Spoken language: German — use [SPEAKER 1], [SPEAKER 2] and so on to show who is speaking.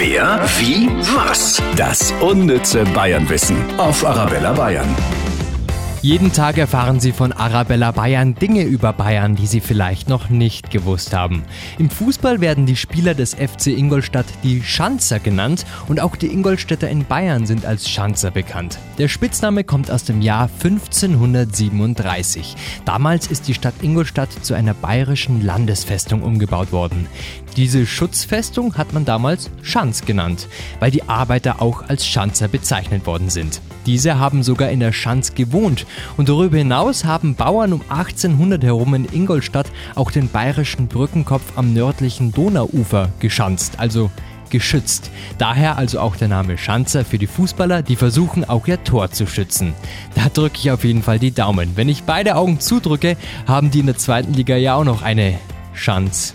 [SPEAKER 1] Wer, wie, was? Das unnütze Bayernwissen auf Arabella Bayern.
[SPEAKER 2] Jeden Tag erfahren Sie von Arabella Bayern Dinge über Bayern, die Sie vielleicht noch nicht gewusst haben. Im Fußball werden die Spieler des FC Ingolstadt die Schanzer genannt und auch die Ingolstädter in Bayern sind als Schanzer bekannt. Der Spitzname kommt aus dem Jahr 1537. Damals ist die Stadt Ingolstadt zu einer bayerischen Landesfestung umgebaut worden. Diese Schutzfestung hat man damals Schanz genannt, weil die Arbeiter auch als Schanzer bezeichnet worden sind. Diese haben sogar in der Schanz gewohnt und darüber hinaus haben Bauern um 1800 herum in Ingolstadt auch den bayerischen Brückenkopf am nördlichen Donauufer geschanzt, also geschützt. Daher also auch der Name Schanzer für die Fußballer, die versuchen auch ihr Tor zu schützen. Da drücke ich auf jeden Fall die Daumen. Wenn ich beide Augen zudrücke, haben die in der zweiten Liga ja auch noch eine Schanz.